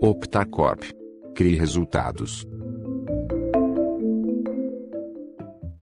Optacorp. Crie resultados.